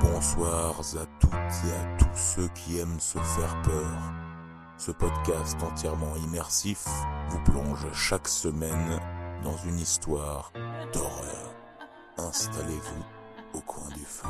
Bonsoir à toutes et à tous ceux qui aiment se faire peur. Ce podcast entièrement immersif vous plonge chaque semaine dans une histoire d'horreur. Installez-vous au coin du feu.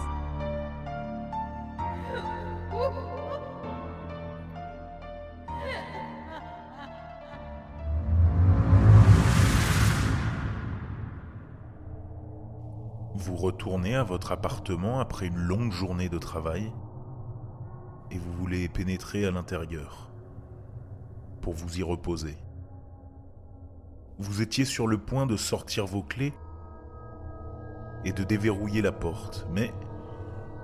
Vous retournez à votre appartement après une longue journée de travail et vous voulez pénétrer à l'intérieur pour vous y reposer. Vous étiez sur le point de sortir vos clés et de déverrouiller la porte, mais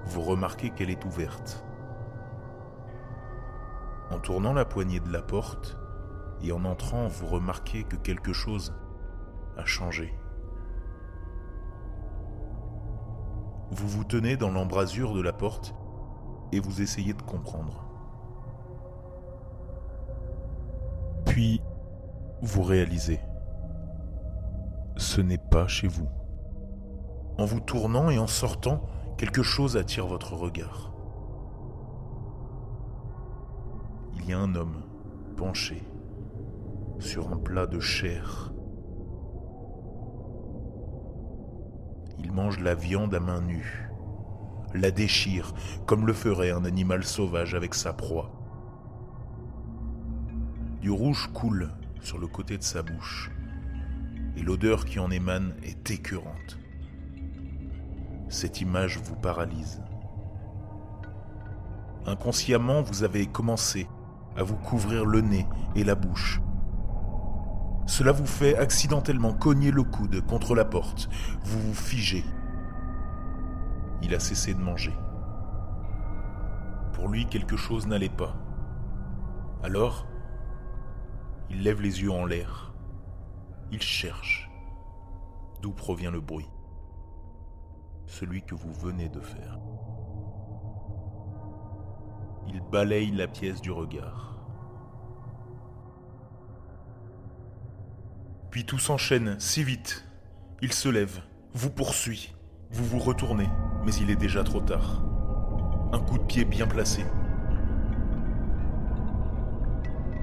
vous remarquez qu'elle est ouverte. En tournant la poignée de la porte et en entrant, vous remarquez que quelque chose a changé. Vous vous tenez dans l'embrasure de la porte et vous essayez de comprendre. Puis, vous réalisez, ce n'est pas chez vous. En vous tournant et en sortant, quelque chose attire votre regard. Il y a un homme penché sur un plat de chair. Mange la viande à main nue, la déchire comme le ferait un animal sauvage avec sa proie. Du rouge coule sur le côté de sa bouche, et l'odeur qui en émane est écœurante. Cette image vous paralyse. Inconsciemment, vous avez commencé à vous couvrir le nez et la bouche. Cela vous fait accidentellement cogner le coude contre la porte. Vous vous figez. Il a cessé de manger. Pour lui, quelque chose n'allait pas. Alors, il lève les yeux en l'air. Il cherche. D'où provient le bruit? Celui que vous venez de faire. Il balaye la pièce du regard. Puis tout s'enchaîne si vite. Il se lève, vous poursuit. Vous vous retournez, mais il est déjà trop tard. Un coup de pied bien placé.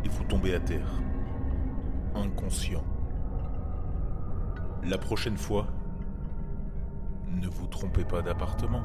Et vous tombez à terre. Inconscient. La prochaine fois, ne vous trompez pas d'appartement.